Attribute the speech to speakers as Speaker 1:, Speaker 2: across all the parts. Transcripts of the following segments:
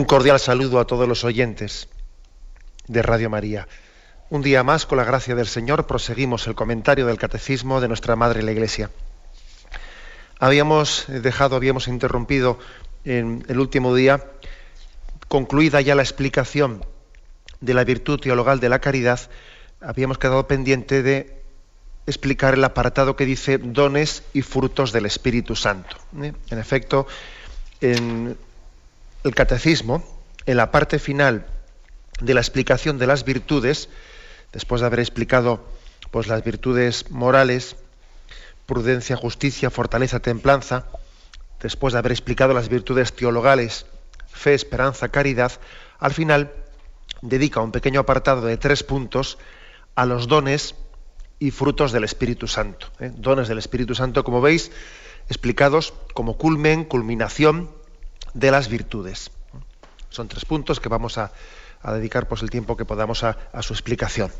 Speaker 1: Un cordial saludo a todos los oyentes de Radio María. Un día más, con la gracia del Señor, proseguimos el comentario del Catecismo de nuestra Madre la Iglesia. Habíamos dejado, habíamos interrumpido en el último día, concluida ya la explicación de la virtud teologal de la caridad, habíamos quedado pendiente de explicar el apartado que dice dones y frutos del Espíritu Santo. ¿eh? En efecto, en el catecismo, en la parte final de la explicación de las virtudes, después de haber explicado pues, las virtudes morales, prudencia, justicia, fortaleza, templanza, después de haber explicado las virtudes teologales, fe, esperanza, caridad, al final dedica un pequeño apartado de tres puntos a los dones y frutos del Espíritu Santo. ¿eh? Dones del Espíritu Santo, como veis, explicados como culmen, culminación de las virtudes. Son tres puntos que vamos a, dedicar pues, el tiempo que podamos a, a su explicación.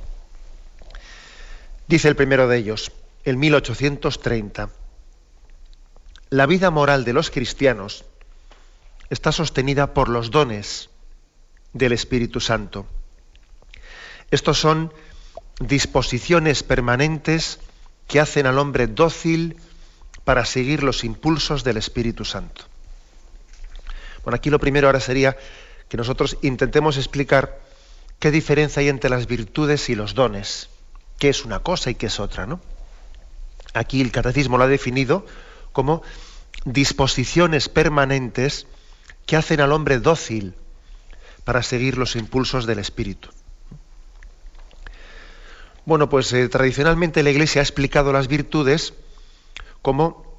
Speaker 1: Dice el primero de ellos, en 1830, la vida moral de los cristianos está sostenida por los dones del Espíritu Santo. Estos son disposiciones permanentes que hacen al hombre dócil para seguir los impulsos del Espíritu Santo. Bueno, aquí lo primero ahora sería que nosotros intentemos explicar qué diferencia hay entre las virtudes y los dones, qué es una cosa y qué es otra, ¿no? Aquí el catecismo lo ha definido como disposiciones permanentes que hacen al hombre dócil para seguir los impulsos del espíritu. Bueno, pues eh, tradicionalmente la Iglesia ha explicado las virtudes como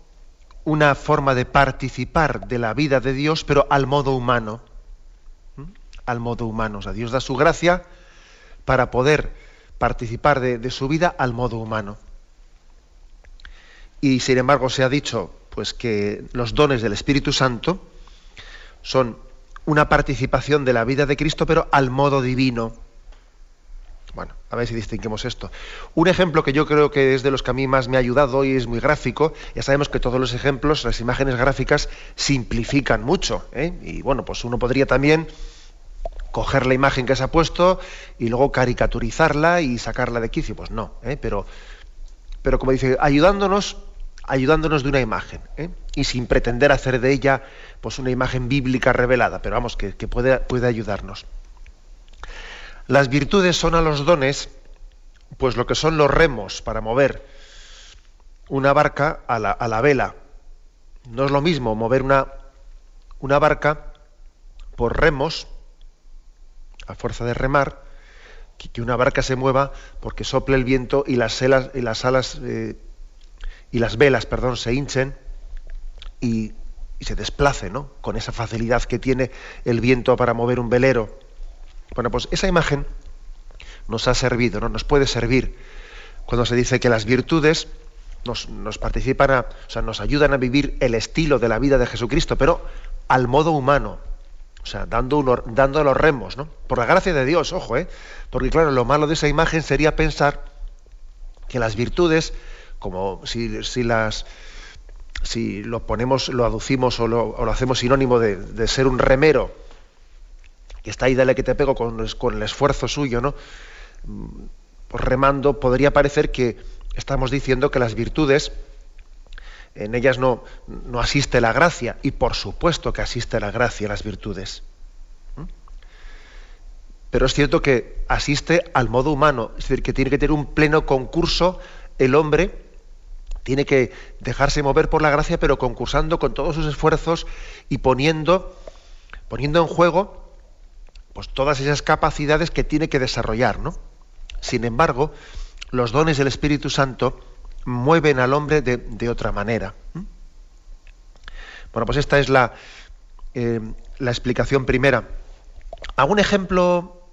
Speaker 1: una forma de participar de la vida de Dios, pero al modo humano. ¿Mm? Al modo humano. O sea, Dios da su gracia para poder participar de, su vida al modo humano. Y sin embargo se ha dicho pues que los dones del Espíritu Santo son una participación de la vida de Cristo, pero al modo divino. Bueno, a ver si distinguimos esto. Un ejemplo que yo creo que es de los que a mí más me ha ayudado y es muy gráfico, ya sabemos que todos los ejemplos, las imágenes gráficas, simplifican mucho. ¿eh? Y bueno, pues uno podría también coger la imagen que se ha puesto y luego caricaturizarla y sacarla de quicio. Pues no, ¿eh? pero, pero como dice, ayudándonos, ayudándonos de una imagen, ¿eh? y sin pretender hacer de ella pues una imagen bíblica revelada, pero vamos, que, puede, puede ayudarnos. Las virtudes son a los dones, pues lo que son los remos para mover una barca a la, vela. No es lo mismo mover una, una barca por remos, a fuerza de remar, que, una barca se mueva porque sople el viento y las, y las alas eh, y las velas, perdón, se hinchen y, y se desplace, ¿no? Con esa facilidad que tiene el viento para mover un velero. Bueno, pues esa imagen nos ha servido, ¿no? nos puede servir cuando se dice que las virtudes nos, participan, o sea, nos ayudan a vivir el estilo de la vida de Jesucristo, pero al modo humano, o sea, dando, dando los remos, ¿no? Por la gracia de Dios, ojo, ¿eh? Porque claro, lo malo de esa imagen sería pensar que las virtudes, como si, si las si lo ponemos, lo aducimos o lo, o lo hacemos sinónimo de, de, ser un remero, que está ahí, que te pego con, el esfuerzo suyo, ¿no? Pues remando, podría parecer que estamos diciendo que las virtudes, en ellas no, no asiste la gracia, y por supuesto que asiste la gracia las virtudes. ¿Mm? Pero es cierto que asiste al modo humano, es decir, que tiene que tener un pleno concurso el hombre, tiene que dejarse mover por la gracia, pero concursando con todos sus esfuerzos y poniendo, poniendo en juego pues todas esas capacidades que tiene que desarrollar, ¿no? Sin embargo, los dones del Espíritu Santo mueven al hombre de, otra manera. Bueno, pues esta es la, eh, la explicación primera. Hago un ejemplo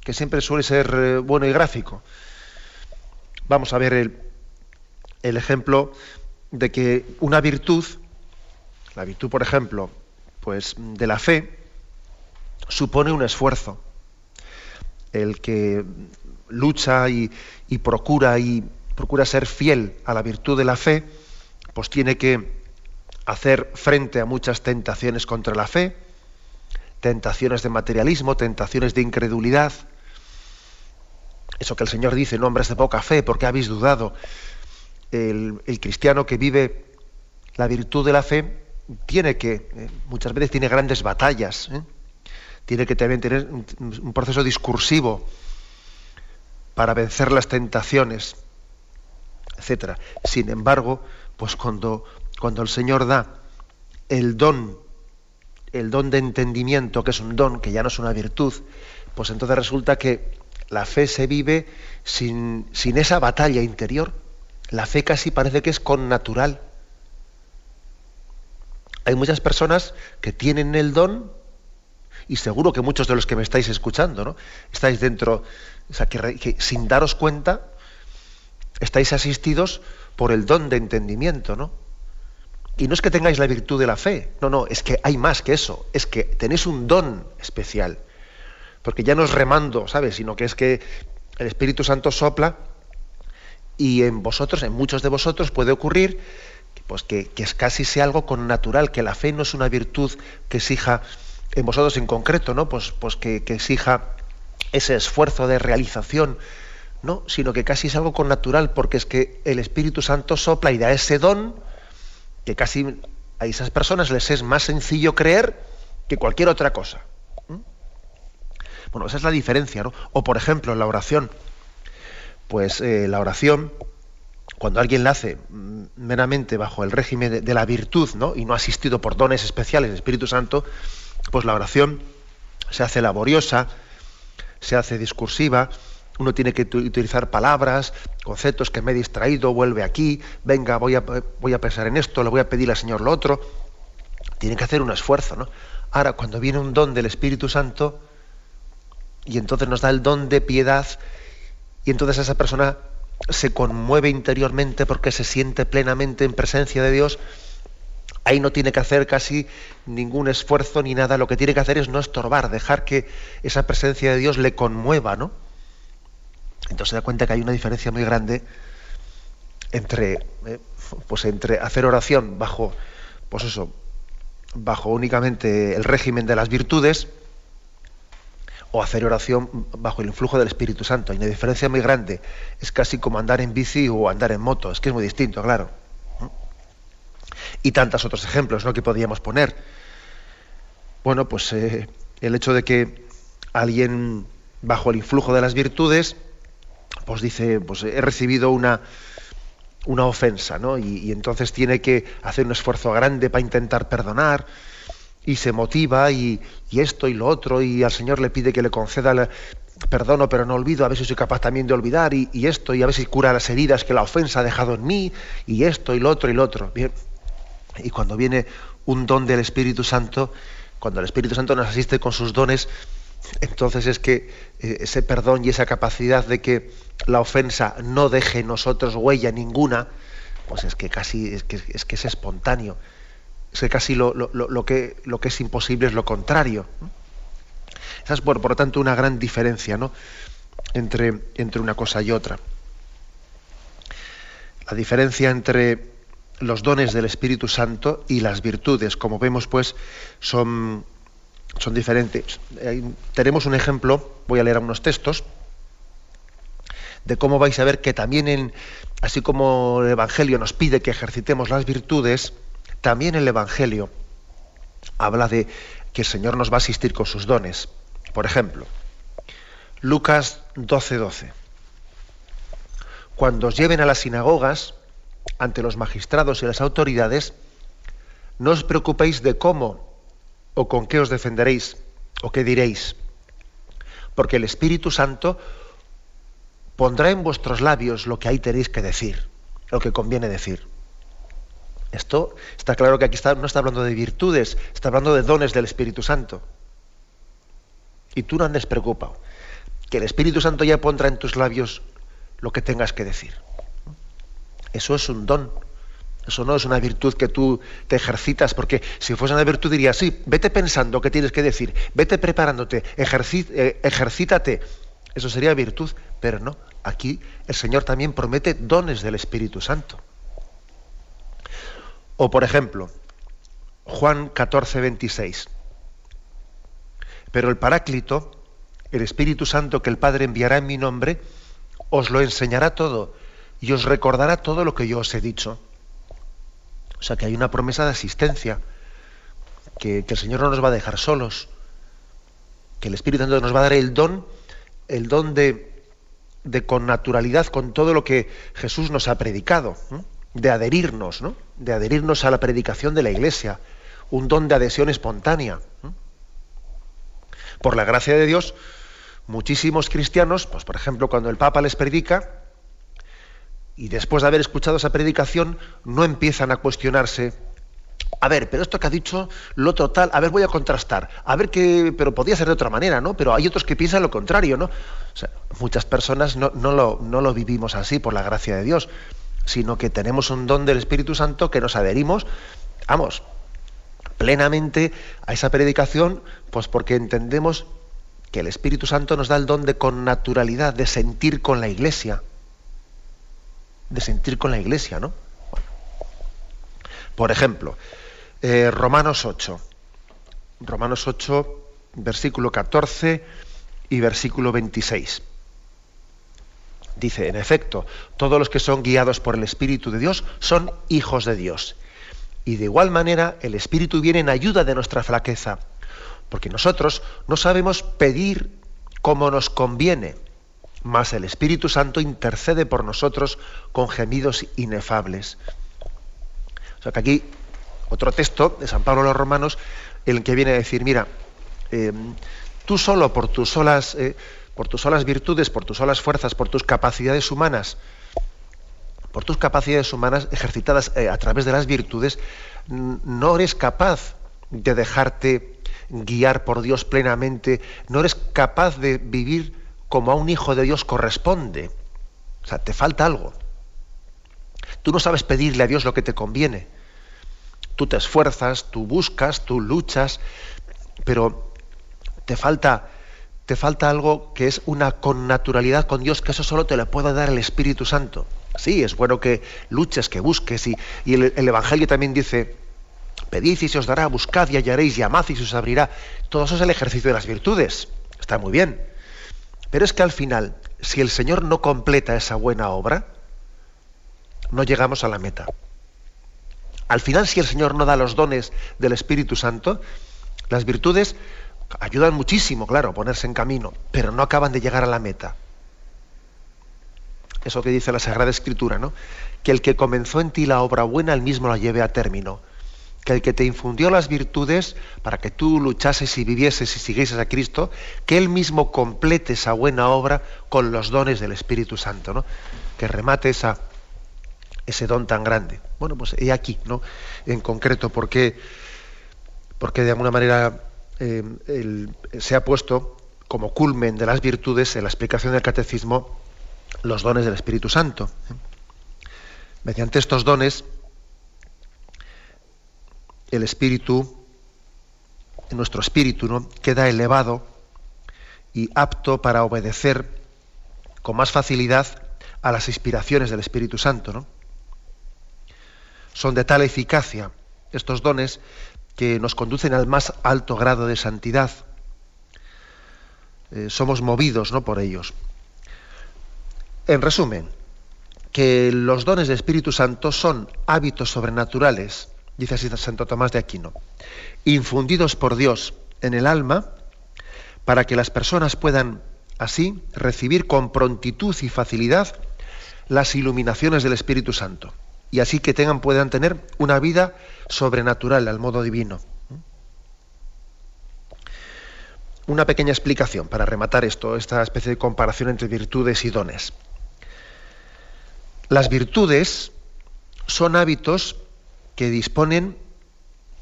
Speaker 1: que siempre suele ser eh, bueno y gráfico. Vamos a ver el, el ejemplo de que una virtud, la virtud, por ejemplo, pues de la fe, supone un esfuerzo. El que lucha y, procura y procura ser fiel a la virtud de la fe, pues tiene que hacer frente a muchas tentaciones contra la fe, tentaciones de materialismo, tentaciones de incredulidad. Eso que el Señor dice, no hombres de poca fe, porque habéis dudado. El, cristiano que vive la virtud de la fe tiene que, eh, muchas veces tiene grandes batallas, ¿eh? Tiene que también tener un proceso discursivo para vencer las tentaciones, etcétera. Sin embargo, pues cuando, cuando el Señor da el don, el don de entendimiento, que es un don, que ya no es una virtud, pues entonces resulta que la fe se vive sin, sin esa batalla interior. La fe casi parece que es con natural. Hay muchas personas que tienen el don, y seguro que muchos de los que me estáis escuchando, ¿no? Estáis dentro, o sea, que, sin daros cuenta, estáis asistidos por el don de entendimiento, ¿no? Y no es que tengáis la virtud de la fe, no, no, es que hay más que eso, es que tenéis un don especial. Porque ya no es remando, ¿sabes? Sino que es que el Espíritu Santo sopla y en vosotros, en muchos de vosotros, puede ocurrir pues que, es casi sea algo con natural, que la fe no es una virtud que exija, en vosotros en concreto, ¿no? Pues, pues que, exija ese esfuerzo de realización, no, sino que casi es algo con natural, porque es que el Espíritu Santo sopla y da ese don que casi a esas personas les es más sencillo creer que cualquier otra cosa. Bueno, esa es la diferencia, ¿no? O por ejemplo, la oración, pues eh, la oración, cuando alguien la hace mm, meramente bajo el régimen de, la virtud, ¿no? Y no asistido por dones especiales del Espíritu Santo, pues la oración se hace laboriosa, se hace discursiva, uno tiene que utilizar palabras, conceptos que me he distraído, vuelve aquí, venga, voy a, voy a pensar en esto, le voy a pedir al Señor lo otro. Tiene que hacer un esfuerzo, ¿no? Ahora, cuando viene un don del Espíritu Santo, y entonces nos da el don de piedad, y entonces esa persona se conmueve interiormente porque se siente plenamente en presencia de Dios, ahí no tiene que hacer casi ningún esfuerzo ni nada, lo que tiene que hacer es no estorbar, dejar que esa presencia de Dios le conmueva, ¿no? Entonces se da cuenta que hay una diferencia muy grande entre, eh, pues entre hacer oración bajo, pues eso, bajo únicamente el régimen de las virtudes o hacer oración bajo el influjo del Espíritu Santo. Hay una diferencia muy grande. Es casi como andar en bici o andar en moto. Es que es muy distinto, claro. Y tantos otros ejemplos ¿no? que podíamos poner. Bueno, pues eh, el hecho de que alguien bajo el influjo de las virtudes pues dice, pues he recibido una, una ofensa, ¿no? Y, entonces tiene que hacer un esfuerzo grande para intentar perdonar y se motiva y, esto y lo otro y al Señor le pide que le conceda el perdono pero no olvido, a ver si soy capaz también de olvidar y, esto y a ver si cura las heridas que la ofensa ha dejado en mí y esto y lo otro y lo otro. Bien. Y cuando viene un don del Espíritu Santo, cuando el Espíritu Santo nos asiste con sus dones, entonces es que eh, ese perdón y esa capacidad de que la ofensa no deje en nosotros huella ninguna, pues es que casi es que es, que es espontáneo. Es que casi lo, que, lo que es imposible es lo contrario. Esa es, por, por lo tanto, una gran diferencia ¿no? entre, entre una cosa y otra. La diferencia entre los dones del Espíritu Santo y las virtudes, como vemos, pues, son son diferentes. tenemos un ejemplo, voy a leer unos textos, de cómo vais a ver que también, en, así como el Evangelio nos pide que ejercitemos las virtudes, también el Evangelio habla de que el Señor nos va a asistir con sus dones. Por ejemplo, Lucas 12:12. 12. Cuando os lleven a las sinagogas, ante los magistrados y las autoridades, no os preocupéis de cómo o con qué os defenderéis o qué diréis. Porque el Espíritu Santo pondrá en vuestros labios lo que ahí tenéis que decir, lo que conviene decir. Esto está claro que aquí no está hablando de virtudes, está hablando de dones del Espíritu Santo. Y tú no andes preocupado, que el Espíritu Santo ya pondrá en tus labios lo que tengas que decir. Eso es un don. Eso no es una virtud que tú te ejercitas, porque si fuese una virtud diría, sí, vete pensando qué tienes que decir, vete preparándote, eh, ejercítate. Eso sería virtud, pero no. Aquí el Señor también promete dones del Espíritu Santo. O por ejemplo, Juan 14, 26. Pero el Paráclito, el Espíritu Santo que el Padre enviará en mi nombre, os lo enseñará todo y os recordará todo lo que yo os he dicho. O sea que hay una promesa de asistencia, que, el Señor no nos va a dejar solos, que el Espíritu Santo nos va a dar el don, el don de, de con naturalidad con todo lo que Jesús nos ha predicado, de adherirnos, ¿no? de adherirnos a la predicación de la Iglesia, un don de adhesión espontánea. Por la gracia de Dios, muchísimos cristianos, pues por ejemplo, cuando el Papa les predica, y después de haber escuchado esa predicación, no empiezan a cuestionarse. A ver, pero esto que ha dicho, lo total, a ver, voy a contrastar. A ver qué, pero podría ser de otra manera, ¿no? Pero hay otros que piensan lo contrario, ¿no? O sea, muchas personas no, lo, no lo vivimos así, por la gracia de Dios, sino que tenemos un don del Espíritu Santo que nos adherimos, vamos, plenamente a esa predicación, pues porque entendemos que el Espíritu Santo nos da el don de con naturalidad, de sentir con la Iglesia de sentir con la iglesia, ¿no? Por ejemplo, eh, Romanos 8. Romanos 8, versículo 14 y versículo 26. Dice, en efecto, todos los que son guiados por el Espíritu de Dios son hijos de Dios. Y de igual manera, el Espíritu viene en ayuda de nuestra flaqueza, porque nosotros no sabemos pedir como nos conviene mas el Espíritu Santo intercede por nosotros con gemidos inefables. O sea que aquí otro texto de San Pablo a los Romanos, el que viene a decir, mira, em, tú solo por tus solas, eh, por tus solas virtudes, por tus solas fuerzas, por tus capacidades humanas, por tus capacidades humanas ejercitadas eh, a través de las virtudes, no eres capaz de dejarte guiar por Dios plenamente, no eres capaz de vivir como a un hijo de Dios corresponde. O sea, te falta algo. Tú no sabes pedirle a Dios lo que te conviene. Tú te esfuerzas, tú buscas, tú luchas, pero te falta, te falta algo que es una connaturalidad con Dios, que eso solo te lo puede dar el Espíritu Santo. Sí, es bueno que luches, que busques, y, el, el, Evangelio también dice, pedid y se os dará, buscad y hallaréis, llamad y se os abrirá. Todo eso es el ejercicio de las virtudes. Está muy bien. Pero es que al final, si el Señor no completa esa buena obra, no llegamos a la meta. Al final, si el Señor no da los dones del Espíritu Santo, las virtudes ayudan muchísimo, claro, a ponerse en camino, pero no acaban de llegar a la meta. Eso que dice la Sagrada Escritura, ¿no? Que el que comenzó en ti la obra buena, el mismo la lleve a término que el que te infundió las virtudes para que tú luchases y vivieses y siguieses a Cristo, que Él mismo complete esa buena obra con los dones del Espíritu Santo, ¿no? que remate esa, ese don tan grande. Bueno, pues he aquí, ¿no? En concreto, porque, porque de alguna manera eh, se ha puesto como culmen de las virtudes en la explicación del catecismo los dones del Espíritu Santo. Mediante estos dones, el espíritu, nuestro espíritu, ¿no? queda elevado y apto para obedecer con más facilidad a las inspiraciones del Espíritu Santo. Son de tal eficacia estos dones que nos conducen al más alto grado de santidad. Eh, somos movidos ¿no? por ellos. En resumen, que los dones del Espíritu Santo son hábitos sobrenaturales dice así Santo Tomás de Aquino, infundidos por Dios en el alma para que las personas puedan así recibir con prontitud y facilidad las iluminaciones del Espíritu Santo y así que tengan puedan tener una vida sobrenatural al modo divino. Una pequeña explicación para rematar esto, esta especie de comparación entre virtudes y dones. Las virtudes son hábitos que disponen,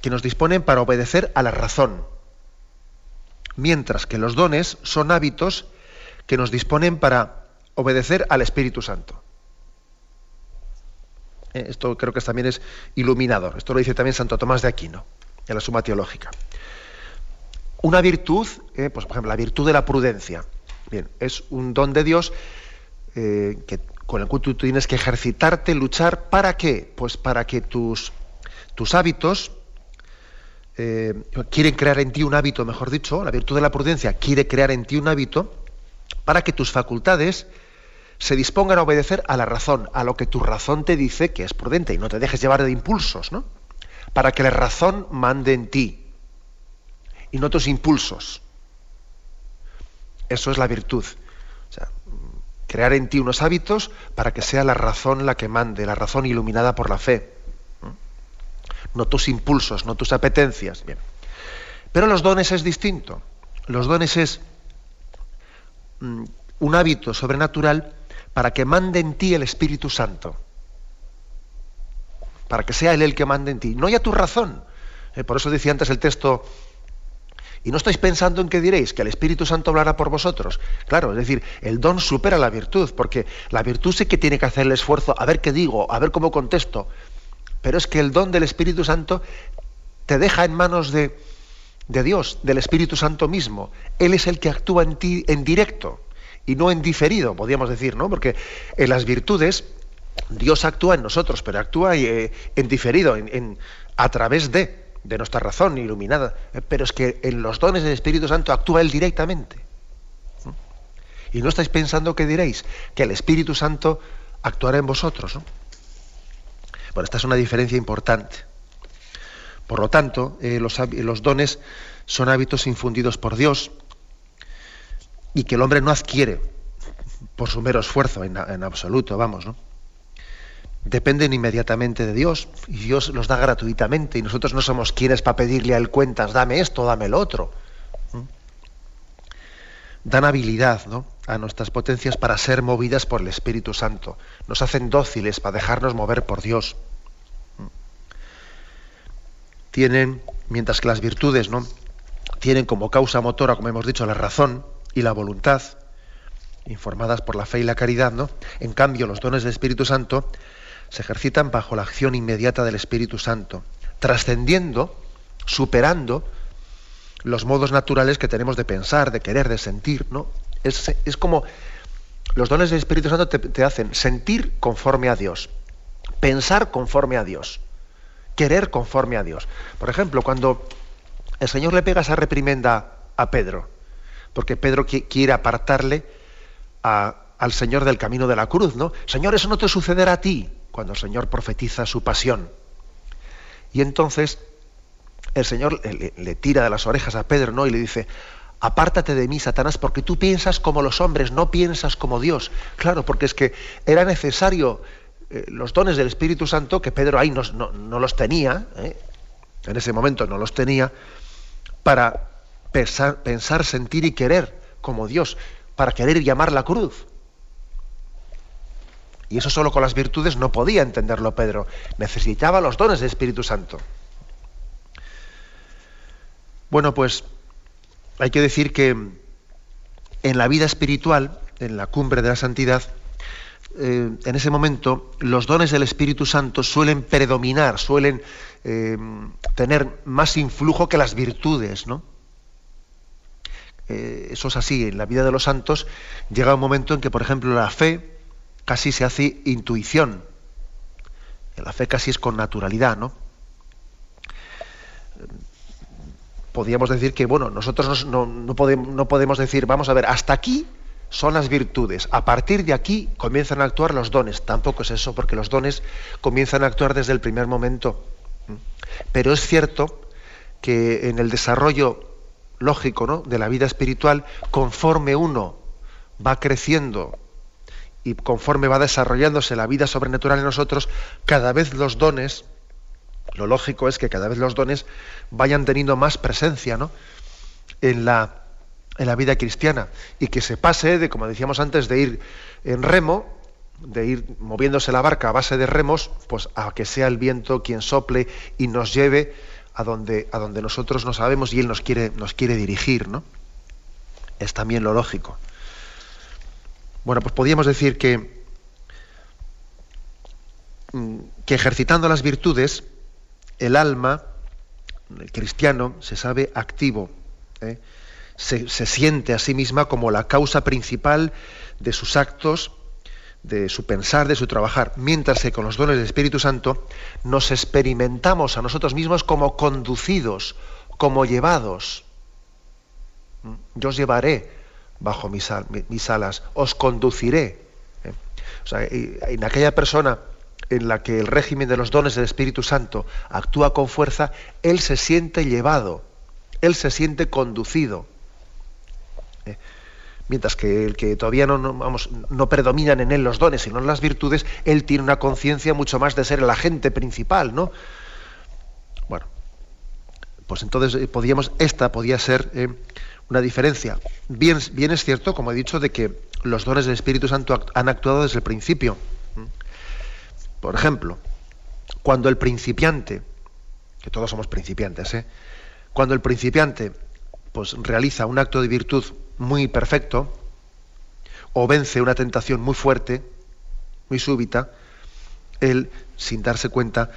Speaker 1: que nos disponen para obedecer a la razón, mientras que los dones son hábitos que nos disponen para obedecer al Espíritu Santo. Eh, esto creo que también es iluminador. Esto lo dice también Santo Tomás de Aquino, en la Suma Teológica. Una virtud, eh, pues por ejemplo, la virtud de la prudencia. Bien, es un don de Dios eh, que, con el cual tú tienes que ejercitarte, luchar. ¿Para qué? Pues para que tus, tus hábitos quieren crear en ti un hábito, mejor dicho, la virtud de la prudencia quiere crear en ti un hábito para que tus facultades se dispongan a obedecer a la razón, a lo que tu razón te dice que es prudente y no te dejes llevar de impulsos, ¿no? Para que la razón mande en ti y no tus impulsos. Eso es la virtud. Crear en ti unos hábitos para que sea la razón la que mande, la razón iluminada por la fe. No tus impulsos, no tus apetencias. Bien. Pero los dones es distinto. Los dones es mm, un hábito sobrenatural para que mande en ti el Espíritu Santo. Para que sea Él el que mande en ti. No ya tu razón. Eh, por eso decía antes el texto, y no estáis pensando en qué diréis, que el Espíritu Santo hablará por vosotros. Claro, es decir, el don supera la virtud, porque la virtud sí que tiene que hacer el esfuerzo, a ver qué digo, a ver cómo contesto. Pero es que el don del Espíritu Santo te deja en manos de, de Dios, del Espíritu Santo mismo. Él es el que actúa en ti en directo y no en diferido, podríamos decir, ¿no? Porque en las virtudes Dios actúa en nosotros, pero actúa eh, en diferido, en, a través de, de nuestra razón iluminada. Pero es que en los dones del Espíritu Santo actúa Él directamente. Y no estáis pensando que diréis que el Espíritu Santo actuará en vosotros. ¿no? Bueno, esta es una diferencia importante. Por lo tanto, eh, los, dones son hábitos infundidos por Dios y que el hombre no adquiere por su mero esfuerzo en, absoluto, vamos, ¿no? Dependen inmediatamente de Dios y Dios los da gratuitamente y nosotros no somos quienes para pedirle a Él cuentas, dame esto, dame lo otro. Dan habilidad ¿no? A nuestras potencias para ser movidas por el Espíritu Santo. Nos hacen dóciles para dejarnos mover por Dios. Tienen, mientras que las virtudes ¿no? tienen como causa motora, como hemos dicho, la razón, y la voluntad, informadas por la fe y la caridad, ¿no? En cambio, los dones del Espíritu Santo se ejercitan bajo la acción inmediata del Espíritu Santo, trascendiendo, superando los modos naturales que tenemos de pensar, de querer, de sentir, ¿no? Es, como los dones del Espíritu Santo te, hacen sentir conforme a Dios, pensar conforme a Dios, querer conforme a Dios. Por ejemplo, cuando el Señor le pega esa reprimenda a Pedro, porque Pedro quiere apartarle al Señor del camino de la cruz, ¿no? Señor, eso no te sucederá a ti, cuando el Señor profetiza su pasión. Y entonces el Señor le, tira de las orejas a Pedro, ¿no? Y le dice, apártate de mí, Satanás, porque tú piensas como los hombres, no piensas como Dios. Claro, porque es que era necesario eh, los dones del Espíritu Santo, que Pedro ahí no, los tenía, ¿eh? en ese momento no los tenía, para pensar, sentir y querer como Dios, para querer llamar la cruz. Y eso solo con las virtudes no podía entenderlo Pedro. Necesitaba los dones del Espíritu Santo. Bueno, pues hay que decir que en la vida espiritual, en la cumbre de la santidad, eh, en ese momento los dones del Espíritu Santo suelen predominar, suelen eh, tener más influjo que las virtudes, ¿no? Eh, eso es así, en la vida de los santos llega un momento en que, por ejemplo, la fe casi se hace intuición. La fe casi es con naturalidad, ¿no? Podríamos decir que, bueno, nosotros no, podemos, no podemos decir, vamos a ver, hasta aquí son las virtudes. A partir de aquí comienzan a actuar los dones. Tampoco es eso, porque los dones comienzan a actuar desde el primer momento. Pero es cierto que en el desarrollo lógico ¿no? de la vida espiritual, conforme uno va creciendo y conforme va desarrollándose la vida sobrenatural en nosotros, cada vez los dones, lo lógico es que cada vez los dones vayan teniendo más presencia ¿no? en, la, en la vida cristiana y que se pase de, como decíamos antes, de ir en remo, de ir moviéndose la barca a base de remos, pues a que sea el viento quien sople y nos lleve a donde, a donde nosotros no sabemos y Él nos quiere, nos quiere dirigir, ¿no? Es también lo lógico. Bueno, pues podríamos decir que, mm, que ejercitando las virtudes, el alma, el cristiano, se sabe activo, ¿eh? se, siente a sí misma como la causa principal de sus actos, de su pensar, de su trabajar, mientras que con los dones del Espíritu Santo nos experimentamos a nosotros mismos como conducidos, como llevados. ¿Mm? Yo os llevaré bajo mis, alas, os conduciré. ¿eh? O sea, en aquella persona en la que el régimen de los dones del Espíritu Santo actúa con fuerza, él se siente llevado, él se siente conducido. ¿eh? mientras que el que todavía no, no predominan en él los dones, sino las virtudes, él tiene una conciencia mucho más de ser el agente principal, ¿no? Bueno, pues entonces eh, podíamos, esta podía ser eh, una diferencia. Bien, bien es cierto, como he dicho, de que los dones del Espíritu Santo han actuado desde el principio. Por ejemplo, cuando el principiante, que todos somos principiantes, ¿eh? cuando el principiante pues, realiza un acto de virtud muy perfecto, o vence una tentación muy fuerte, muy súbita, él, sin darse cuenta,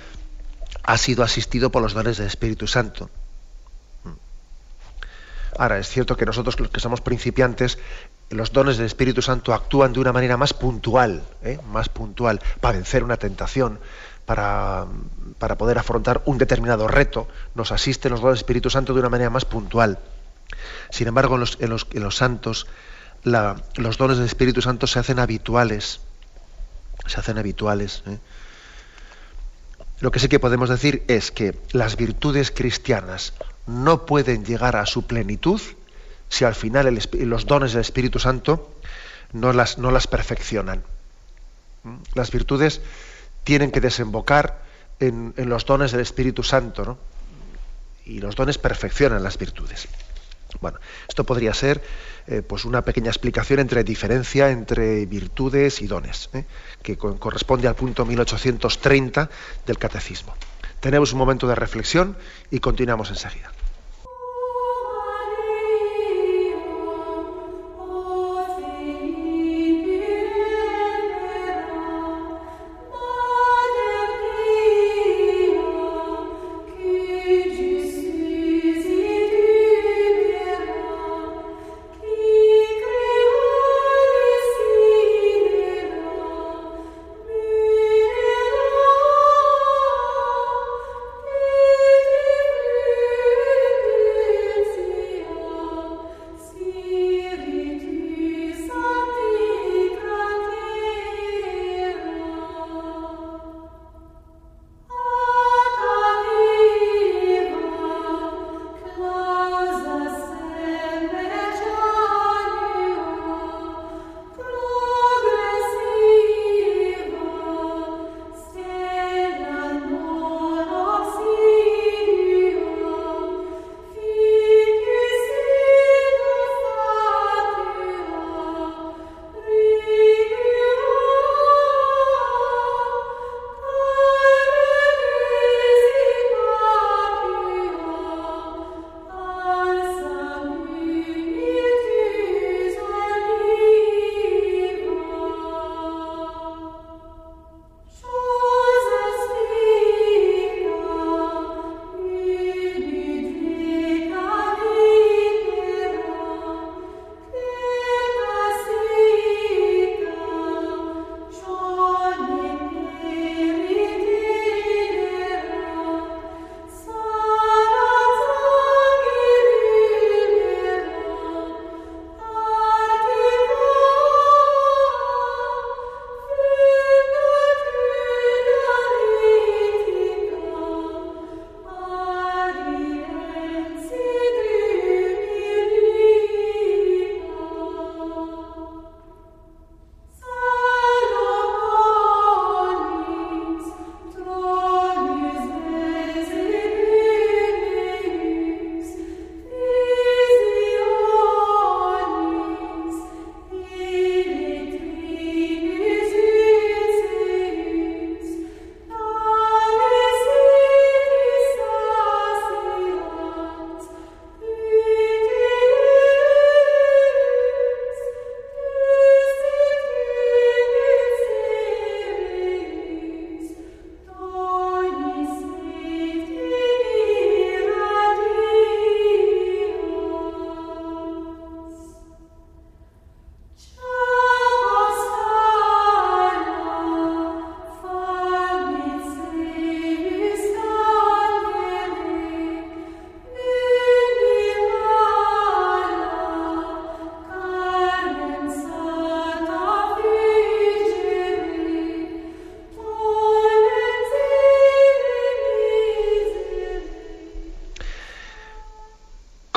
Speaker 1: ha sido asistido por los dones del Espíritu Santo. Ahora, es cierto que nosotros los que somos principiantes, los dones del Espíritu Santo actúan de una manera más puntual, ¿eh? más puntual, para vencer una tentación, para, para, poder afrontar un determinado reto. Nos asisten los dones del Espíritu Santo de una manera más puntual. Sin embargo, en los, en los, santos, los dones del Espíritu Santo se hacen habituales. Se hacen habituales. ¿eh? Lo que sí que podemos decir es que las virtudes cristianas no pueden llegar a su plenitud si al final los dones del Espíritu Santo no las, no las perfeccionan. ¿Mm? Las virtudes tienen que desembocar en, los dones del Espíritu Santo, y los dones perfeccionan las virtudes. Bueno, esto podría ser eh, pues una pequeña explicación entre diferencia entre virtudes y dones, ¿eh? que corresponde al punto 1830 del Catecismo. Tenemos un momento de reflexión y continuamos enseguida.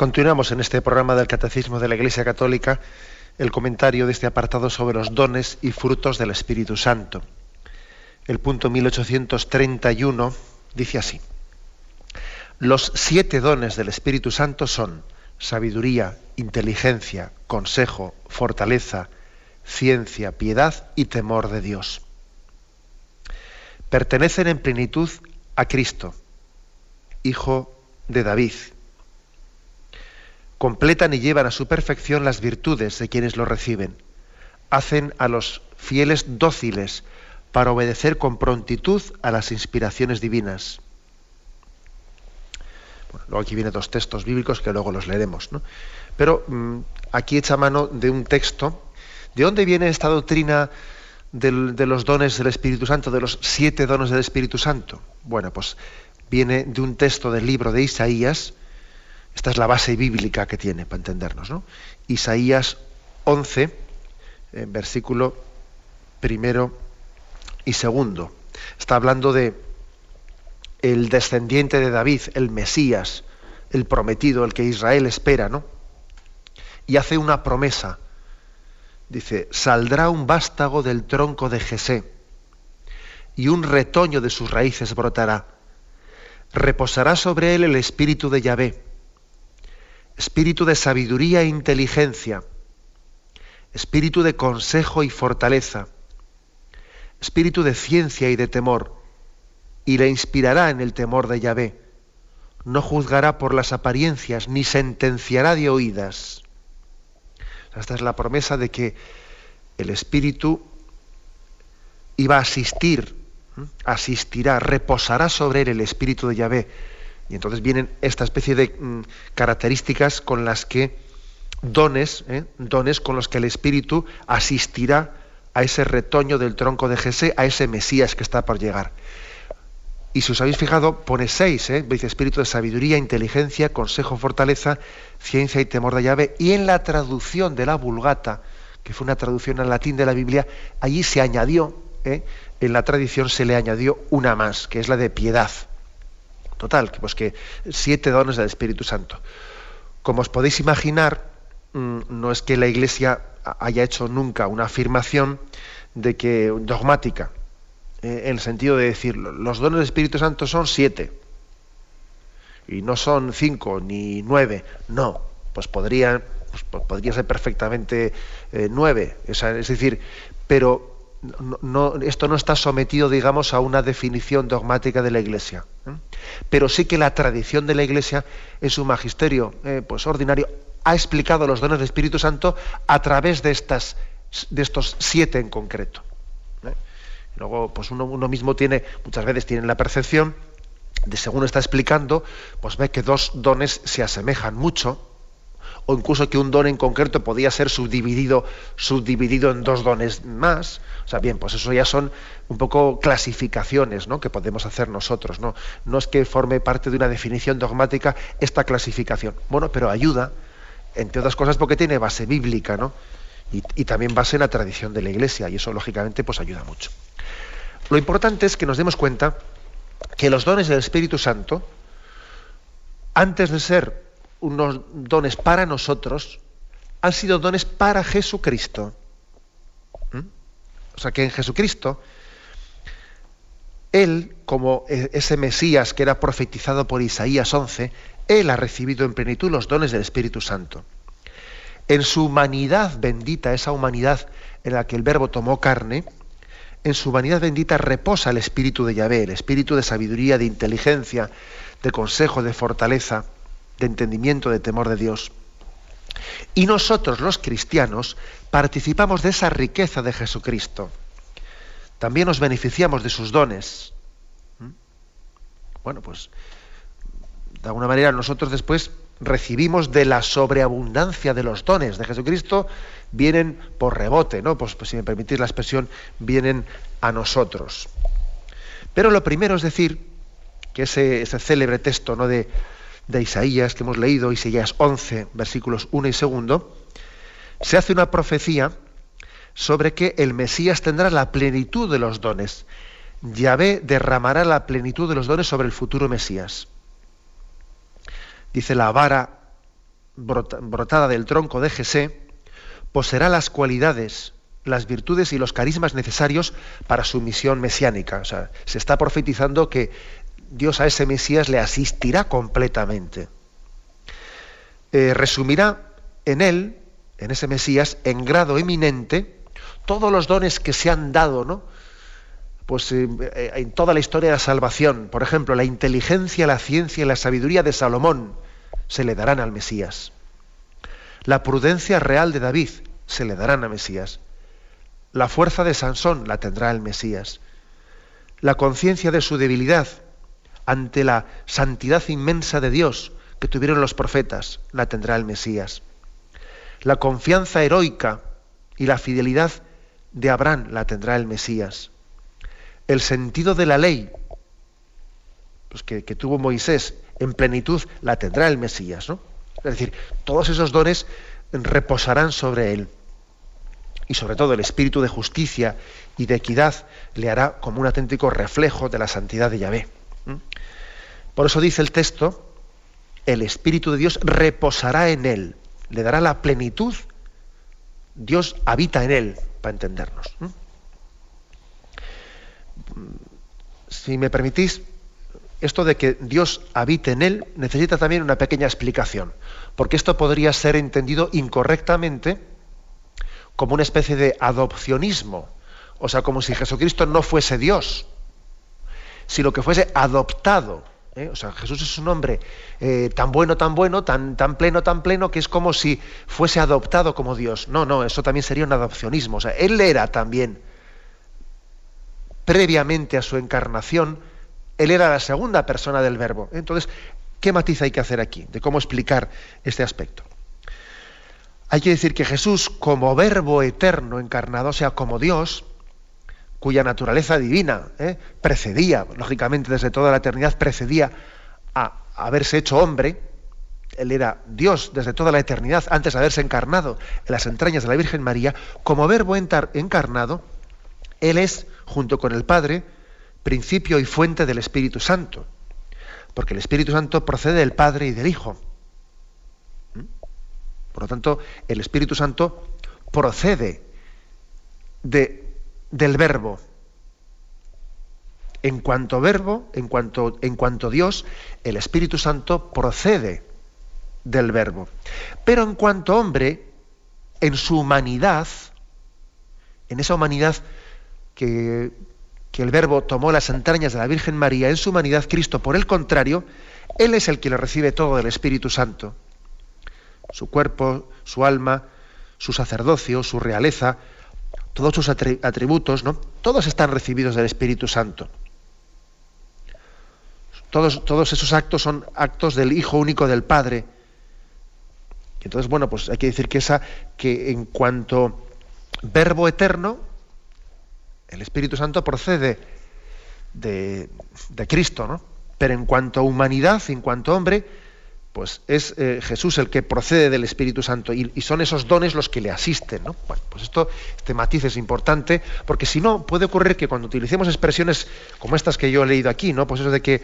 Speaker 1: Continuamos en este programa del Catecismo de la Iglesia Católica el comentario de este apartado sobre los dones y frutos del Espíritu Santo. El punto 1831 dice así. Los siete dones del Espíritu Santo son sabiduría, inteligencia, consejo, fortaleza, ciencia, piedad y temor de Dios. Pertenecen en plenitud a Cristo, Hijo de David. Completan y llevan a su perfección las virtudes de quienes lo reciben. Hacen a los fieles dóciles para obedecer con prontitud a las inspiraciones divinas. luego aquí vienen dos textos bíblicos que luego los leeremos. Pero mm, aquí echa mano de un texto. ¿De dónde viene esta doctrina de los dones del Espíritu Santo, de los siete dones del Espíritu Santo? Bueno, pues viene de un texto del libro de Isaías. Esta es la base bíblica que tiene para entendernos. ¿no? Isaías 11, versículo primero y segundo. Está hablando de el descendiente de David, el Mesías, el prometido, el que Israel espera, ¿no? Y hace una promesa. Dice, saldrá un vástago del tronco de Jesé y un retoño de sus raíces brotará. Reposará sobre él el espíritu de Yahvé, espíritu de sabiduría e inteligencia, espíritu de consejo y fortaleza espíritu de ciencia y de temor, y le inspirará en el temor de Yahvé. No juzgará por las apariencias, ni sentenciará de oídas. Esta es la promesa de que el Espíritu iba a asistir, asistirá, reposará sobre él el Espíritu de Yahvé. Y entonces vienen esta especie de mm, características con las que dones, ¿eh? dones con los que el Espíritu asistirá a ese retoño del tronco de Jesé, a ese Mesías que está por llegar. Y si os habéis fijado, pone seis, ¿eh? dice espíritu de sabiduría, inteligencia, consejo, fortaleza, ciencia y temor de llave. Y en la traducción de la Vulgata, que fue una traducción al latín de la Biblia, allí se añadió, ¿eh? en la tradición se le añadió una más, que es la de piedad. Total, pues que siete dones del Espíritu Santo. Como os podéis imaginar, mm, no es que la Iglesia haya hecho nunca una afirmación de que dogmática, eh, en el sentido de decir, los dones del Espíritu Santo son siete, y no son cinco ni nueve, no, pues podría, pues podría ser perfectamente eh, nueve, es, decir, pero esto no está sometido, digamos, a una definición dogmática de la Iglesia. ¿eh? Pero sí que la tradición de la Iglesia en su magisterio pues ordinario ha explicado los dones del Espíritu Santo a través de, estas, de estos siete en concreto. ¿eh? Luego, pues uno, uno, mismo tiene, muchas veces tiene la percepción de según está explicando, pues ve que dos dones se asemejan mucho, o incluso que un don en concreto podía ser subdividido, subdividido en dos dones más. O sea, bien, pues eso ya son un poco clasificaciones ¿no? que podemos hacer nosotros. ¿no? no es que forme parte de una definición dogmática esta clasificación. Bueno, pero ayuda entre otras cosas porque tiene base bíblica, ¿no? Y, también base en la tradición de la Iglesia, y eso lógicamente pues ayuda mucho. Lo importante es que nos demos cuenta que los dones del Espíritu Santo, antes de ser unos dones para nosotros, han sido dones para Jesucristo. ¿Mm? O sea que en Jesucristo, Él, como e, ese Mesías que era profetizado por Isaías 11, él ha recibido en plenitud los dones del Espíritu Santo. En su humanidad bendita, esa humanidad en la que el Verbo tomó carne, en su humanidad bendita reposa el Espíritu de Yahvé, el Espíritu de sabiduría, de inteligencia, de consejo, de fortaleza, de entendimiento, de temor de Dios. Y nosotros los cristianos participamos de esa riqueza de Jesucristo. También nos beneficiamos de sus dones. ¿Mm? Bueno, pues de alguna manera nosotros después recibimos de la sobreabundancia de los dones de Jesucristo, vienen por rebote, ¿no? Pues, pues, si me permitís la expresión, vienen a nosotros. Pero lo primero es decir que ese, ese célebre texto ¿no? de, de Isaías que hemos leído, Isaías 11, versículos 1 y 2, se hace una profecía sobre que el Mesías tendrá la plenitud de los dones. Yahvé derramará la plenitud de los dones sobre el futuro Mesías dice la vara brotada del tronco de Jesé, poseerá las cualidades, las virtudes y los carismas necesarios para su misión mesiánica. O sea, se está profetizando que Dios a ese Mesías le asistirá completamente. Eh, resumirá en él, en ese Mesías, en grado eminente, todos los dones que se han dado, ¿no? Pues eh, eh, en toda la historia de la salvación, por ejemplo, la inteligencia, la ciencia y la sabiduría de Salomón se le darán al Mesías. La prudencia real de David se le darán a Mesías. La fuerza de Sansón la tendrá el Mesías. La conciencia de su debilidad ante la santidad inmensa de Dios que tuvieron los profetas la tendrá el Mesías. La confianza heroica y la fidelidad de Abraham la tendrá el Mesías. El sentido de la ley pues que, tuvo Moisés en plenitud la tendrá el Mesías. ¿no? Es decir, todos esos dones reposarán sobre él. Y sobre todo el espíritu de justicia y de equidad le hará como un auténtico reflejo de la santidad de Yahvé. Por eso dice el texto, el Espíritu de Dios reposará en él, le dará la plenitud, Dios habita en él, para entendernos. Si me permitís, esto de que Dios habite en él necesita también una pequeña explicación, porque esto podría ser entendido incorrectamente como una especie de adopcionismo, o sea, como si Jesucristo no fuese Dios, sino que fuese adoptado ¿eh? O sea, Jesús es un hombre eh, tan bueno, tan bueno, tan, tan pleno, tan pleno, que es como si fuese adoptado como Dios. No, no, eso también sería un adopcionismo. O sea, él era también, previamente a su encarnación, él era la segunda persona del verbo. Entonces, ¿qué matiz hay que hacer aquí? De cómo explicar este aspecto. Hay que decir que Jesús, como verbo eterno encarnado, o sea, como Dios, cuya naturaleza divina ¿eh? precedía, lógicamente desde toda la eternidad, precedía a haberse hecho hombre, él era Dios desde toda la eternidad, antes de haberse encarnado en las entrañas de la Virgen María, como verbo encarnado, Él es, junto con el Padre, principio y fuente del Espíritu Santo, porque el Espíritu Santo procede del Padre y del Hijo. ¿Mm? Por lo tanto, el Espíritu Santo procede de del verbo. En cuanto verbo, en cuanto, en cuanto Dios, el Espíritu Santo procede del verbo. Pero en cuanto hombre, en su humanidad, en esa humanidad que, que el verbo tomó las entrañas de la Virgen María, en su humanidad Cristo, por el contrario, Él es el que le recibe todo del Espíritu Santo. Su cuerpo, su alma, su sacerdocio, su realeza, todos sus atributos, ¿no? Todos están recibidos del Espíritu Santo. Todos, todos esos actos son actos del Hijo único del Padre. Entonces, bueno, pues hay que decir que esa, que en cuanto verbo eterno, el Espíritu Santo procede de, de Cristo, ¿no? Pero en cuanto a humanidad, en cuanto a hombre, pues es eh, Jesús el que procede del Espíritu Santo y, son esos dones los que le asisten. ¿no? Bueno, pues esto, este matiz es importante, porque si no, puede ocurrir que cuando utilicemos expresiones como estas que yo he leído aquí, ¿no? pues eso de que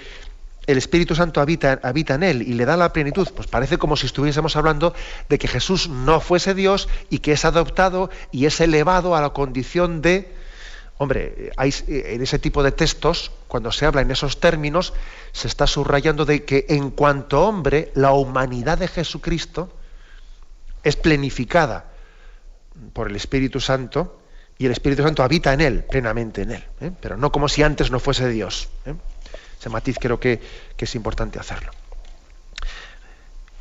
Speaker 1: el Espíritu Santo habita, habita en él y le da la plenitud, pues parece como si estuviésemos hablando de que Jesús no fuese Dios y que es adoptado y es elevado a la condición de Hombre, en ese tipo de textos, cuando se habla en esos términos, se está subrayando de que en cuanto hombre, la humanidad de Jesucristo es plenificada por el Espíritu Santo y el Espíritu Santo habita en él, plenamente en él, ¿eh? pero no como si antes no fuese Dios. ¿eh? Ese matiz creo que, que es importante hacerlo.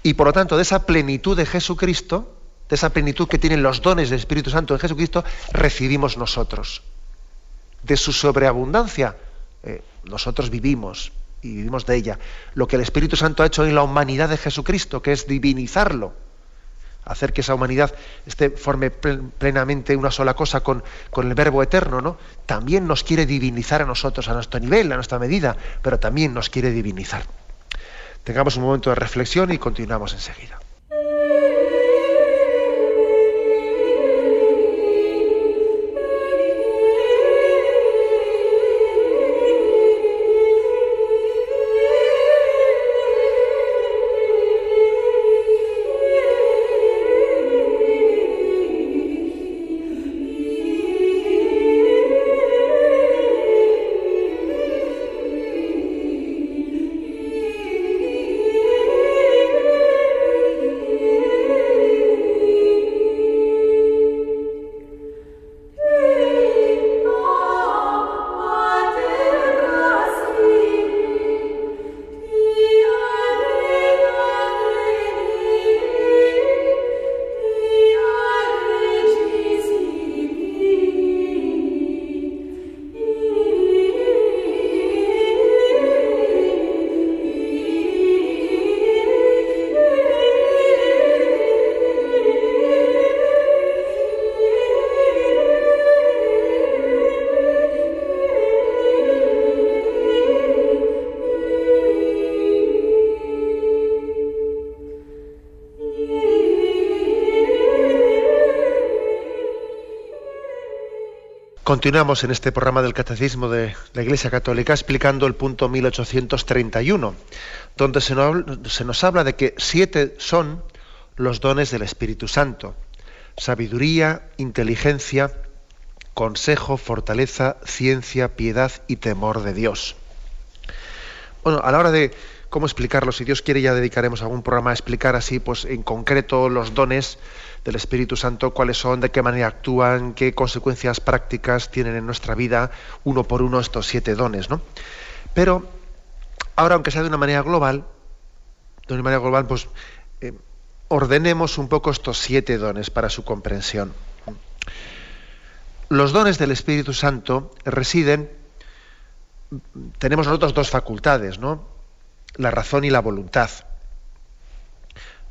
Speaker 1: Y por lo tanto, de esa plenitud de Jesucristo, de esa plenitud que tienen los dones del Espíritu Santo en Jesucristo, recibimos nosotros de su sobreabundancia, eh, nosotros vivimos y vivimos de ella. Lo que el Espíritu Santo ha hecho en la humanidad de Jesucristo, que es divinizarlo, hacer que esa humanidad esté, forme plenamente una sola cosa con, con el Verbo eterno, ¿no? También nos quiere divinizar a nosotros, a nuestro nivel, a nuestra medida, pero también nos quiere divinizar. Tengamos un momento de reflexión y continuamos enseguida. Continuamos en este programa del Catecismo de la Iglesia Católica explicando el punto 1831, donde se nos, habla de que siete son los dones del Espíritu Santo. Sabiduría, inteligencia, consejo, fortaleza, ciencia, piedad y temor de Dios. Bueno, a la hora de cómo explicarlo, si Dios quiere ya dedicaremos algún programa a explicar así, pues en concreto los dones del Espíritu Santo, cuáles son, de qué manera actúan, qué consecuencias prácticas tienen en nuestra vida, uno por uno estos siete dones, ¿no? Pero ahora, aunque sea de una manera global, de una manera global, pues eh, ordenemos un poco estos siete dones para su comprensión. Los dones del Espíritu Santo residen, tenemos nosotros dos facultades, ¿no? La razón y la voluntad.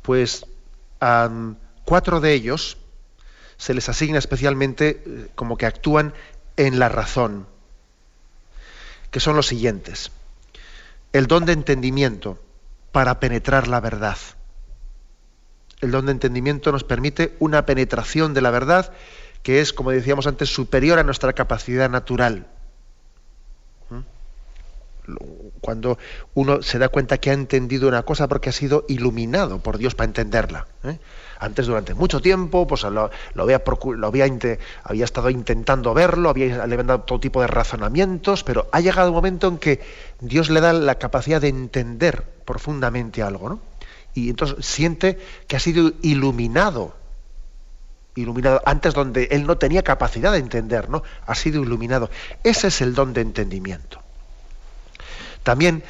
Speaker 1: Pues cuatro de ellos se les asigna especialmente eh, como que actúan en la razón, que son los siguientes. El don de entendimiento para penetrar la verdad. El don de entendimiento nos permite una penetración de la verdad que es, como decíamos antes, superior a nuestra capacidad natural cuando uno se da cuenta que ha entendido una cosa porque ha sido iluminado por Dios para entenderla. ¿eh? Antes, durante mucho tiempo, pues lo, había, lo había, había, estado intentando verlo, había, le dado todo tipo de razonamientos, pero ha llegado un momento en que Dios le da la capacidad de entender profundamente algo, ¿no? Y entonces siente que ha sido iluminado, iluminado antes donde él no tenía capacidad de entender, ¿no? Ha sido iluminado. Ese es el don de entendimiento. También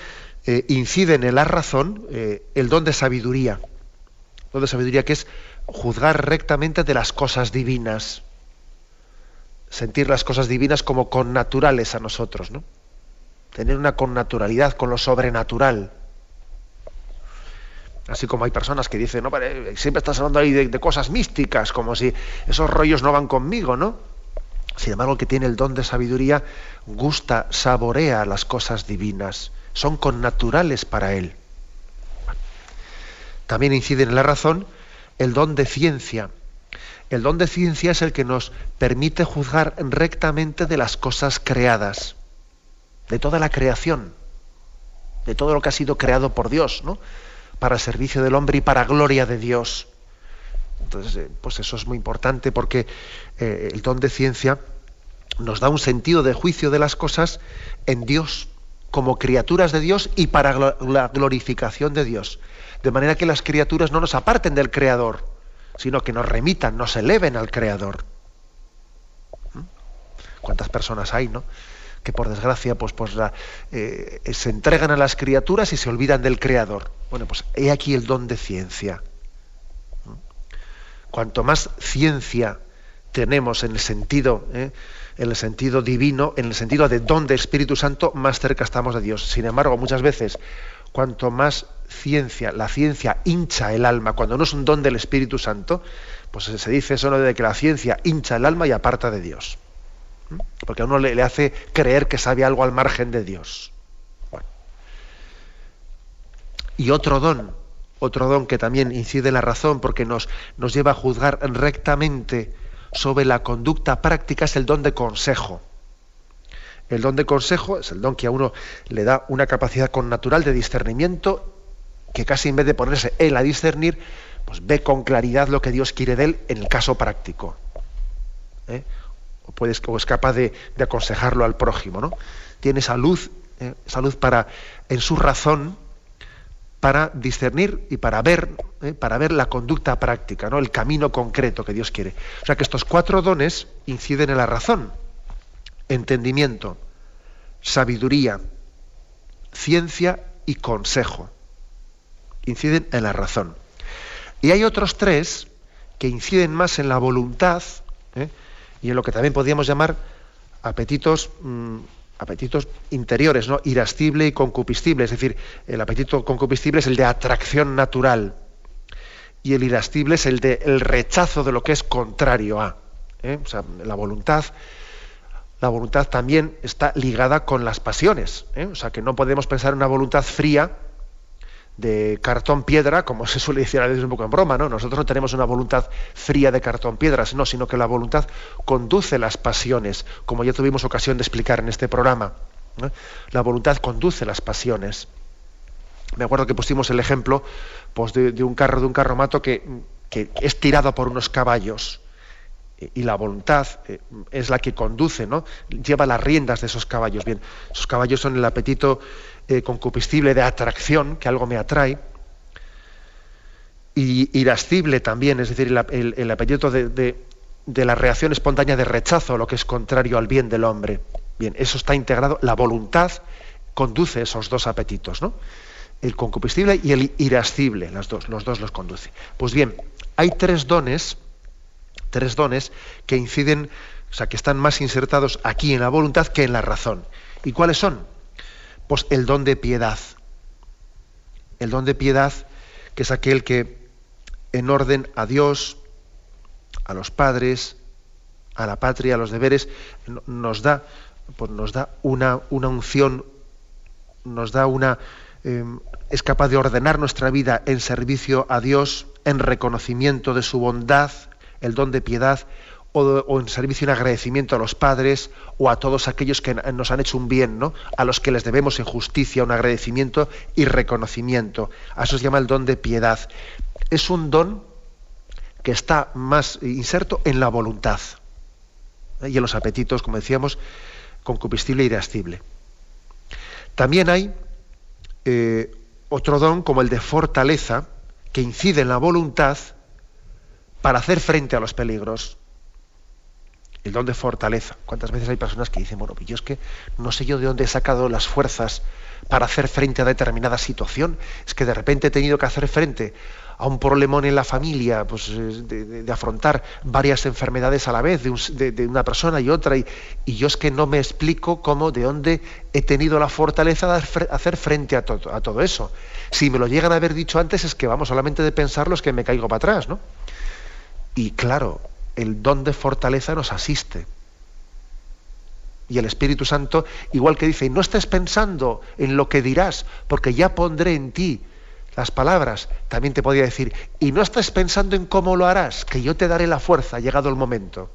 Speaker 1: eh, incide en la razón eh, el don de sabiduría. Don de sabiduría que es juzgar rectamente de las cosas divinas. Sentir las cosas divinas como connaturales a nosotros, ¿no? Tener una connaturalidad con lo sobrenatural. Así como hay personas que dicen, no, siempre estás hablando ahí de, cosas místicas, como si esos rollos no van conmigo, ¿no? Sin embargo, el que tiene el don de sabiduría gusta, saborea las cosas divinas, son connaturales para él. También incide en la razón el don de ciencia. El don de ciencia es el que nos permite juzgar rectamente de las cosas creadas, de toda la creación, de todo lo que ha sido creado por Dios, ¿no? para servicio del hombre y para gloria de Dios. Entonces, eh, pues eso es muy importante porque eh, el don de ciencia nos da un sentido de juicio de las cosas en Dios, como criaturas de Dios y para la glorificación de Dios. De manera que las criaturas no nos aparten del Creador, sino que nos remitan, nos eleven al Creador. ¿Mm? ¿Cuántas personas hay, no? que por desgracia pues, pues eh, se entregan a las criaturas y se olvidan del Creador. Bueno, pues he aquí el don de ciencia. Cuanto más ciencia tenemos en el sentido, ¿eh? en el sentido divino, en el sentido de don de Espíritu Santo, más cerca estamos de Dios. Sin embargo, muchas veces, cuanto más ciencia, la ciencia hincha el alma, cuando no es un don del Espíritu Santo, pues se dice eso de que la ciencia hincha el alma y aparta de Dios. Porque a uno le, hace creer que sabe algo al margen de Dios. Y otro don, otro don que también incide en la razón porque nos, nos lleva a juzgar rectamente sobre la conducta práctica es el don de consejo. El don de consejo es el don que a uno le da una capacidad con natural de discernimiento que casi en vez de ponerse él a discernir, pues ve con claridad lo que Dios quiere de él en el caso práctico. ¿eh? O, puedes, o es capaz de, aconsejarlo al prójimo. ¿no? Tiene esa luz, ¿eh? esa luz para, en su razón, para discernir y para ver, ¿eh? para ver la conducta práctica, ¿no? el camino concreto que Dios quiere. O sea que estos cuatro dones inciden en la razón, entendimiento, sabiduría, ciencia y consejo. Inciden en la razón. Y hay otros tres que inciden más en la voluntad ¿eh? y en lo que también podríamos llamar apetitos mm, apetitos interiores, ¿no? Irascible y concupiscible. Es decir, el apetito concupiscible es el de atracción natural. Y el irascible es el de el rechazo de lo que es contrario a. ¿eh? O sea, la voluntad. La voluntad también está ligada con las pasiones. ¿eh? O sea, que no podemos pensar en una voluntad fría de cartón piedra, como se suele decir a veces un poco en broma, ¿no? Nosotros no tenemos una voluntad fría de cartón piedra, no, sino que la voluntad conduce las pasiones, como ya tuvimos ocasión de explicar en este programa. La voluntad conduce las pasiones. Me acuerdo que pusimos el ejemplo pues, de, un carro, de un carromato que, que es tirado por unos caballos y la voluntad eh, es la que conduce, ¿no? Lleva las riendas de esos caballos. Bien, esos caballos son el apetito eh, concupiscible de atracción, que algo me atrae, y irascible también, es decir, el, apetito de, la reacción espontánea de rechazo, lo que es contrario al bien del hombre. Bien, eso está integrado, la voluntad conduce esos dos apetitos, ¿no? El concupiscible y el irascible, las dos, los dos los conduce. Pues bien, hay tres dones tres dones que inciden, o sea, que están más insertados aquí en la voluntad que en la razón. ¿Y cuáles son? Pues el don de piedad. El don de piedad, que es aquel que en orden a Dios, a los padres, a la patria, a los deberes, nos da, pues nos da una, una unción, nos da una, em, es capaz de ordenar nuestra vida en servicio a Dios, en reconocimiento de su bondad, el don de piedad o, en servicio y agradecimiento a los padres o a todos aquellos que nos han hecho un bien, ¿no? a los que les debemos en justicia un agradecimiento y reconocimiento. A eso se llama el don de piedad. Es un don que está más inserto en la voluntad ¿eh? y en los apetitos, como decíamos, concupiscible e irascible. También hay eh, otro don como el de fortaleza, que incide en la voluntad para hacer frente a los peligros. El don de fortaleza. ¿Cuántas veces hay personas que dicen, bueno, yo es que no sé yo de dónde he sacado las fuerzas para hacer frente a determinada situación? Es que de repente he tenido que hacer frente a un problemón en la familia, pues de, afrontar varias enfermedades a la vez, de, una persona y otra, y, yo es que no me explico cómo, de dónde he tenido la fortaleza de hacer frente a, todo, a todo eso. Si me lo llegan a haber dicho antes, es que vamos, solamente de pensarlo es que me caigo para atrás, ¿no? Y claro, el don de fortaleza nos asiste. Y el Espíritu Santo, igual que dice, no estés pensando en lo que dirás, porque ya pondré en ti las palabras, también te podría decir, y no estés pensando en cómo lo harás, que yo te daré la fuerza, llegado el momento.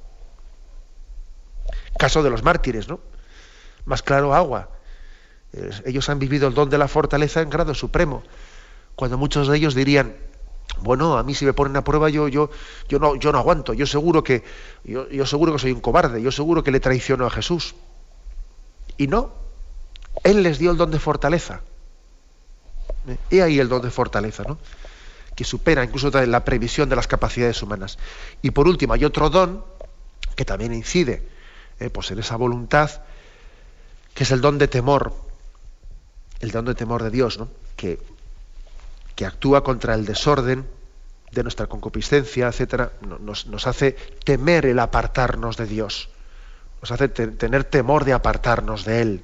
Speaker 1: Caso de los mártires, ¿no? Más claro, agua. Ellos han vivido el don de la fortaleza en grado supremo, cuando muchos de ellos dirían, bueno, a mí si me ponen a prueba yo, yo, yo, no, yo no aguanto, yo seguro, que, yo, yo seguro que soy un cobarde, yo seguro que le traiciono a Jesús. Y no, Él les dio el don de fortaleza. He ahí el don de fortaleza, ¿no? que supera incluso la previsión de las capacidades humanas. Y por último, hay otro don que también incide eh, pues en esa voluntad, que es el don de temor, el don de temor de Dios, ¿no? que que actúa contra el desorden de nuestra concupiscencia, etcétera, nos, hace temer el apartarnos de Dios, nos hace tener temor de apartarnos de Él.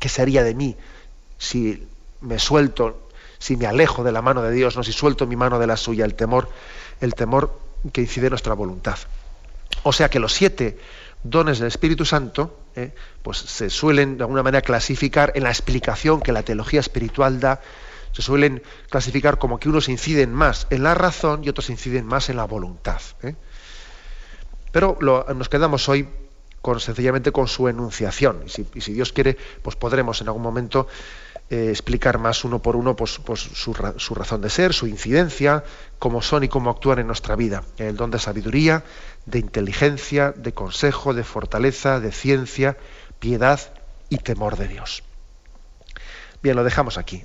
Speaker 1: ¿Qué sería de mí si me suelto, si me alejo de la mano de Dios, no si suelto mi mano de la suya? El temor, el temor que incide en nuestra voluntad. O sea que los siete dones del Espíritu Santo, eh, pues se suelen de alguna manera clasificar en la explicación que la teología espiritual da se suelen clasificar como que unos inciden más en la razón y otros inciden más en la voluntad. ¿eh? Pero nos quedamos hoy con, sencillamente con su enunciación. Y si, Dios quiere, pues podremos en algún momento eh, explicar más uno por uno pues, pues su, su, razón de ser, su incidencia, cómo son y cómo actúan en nuestra vida. El don de sabiduría, de inteligencia, de consejo, de fortaleza, de ciencia, piedad y temor de Dios. Bien, lo dejamos aquí.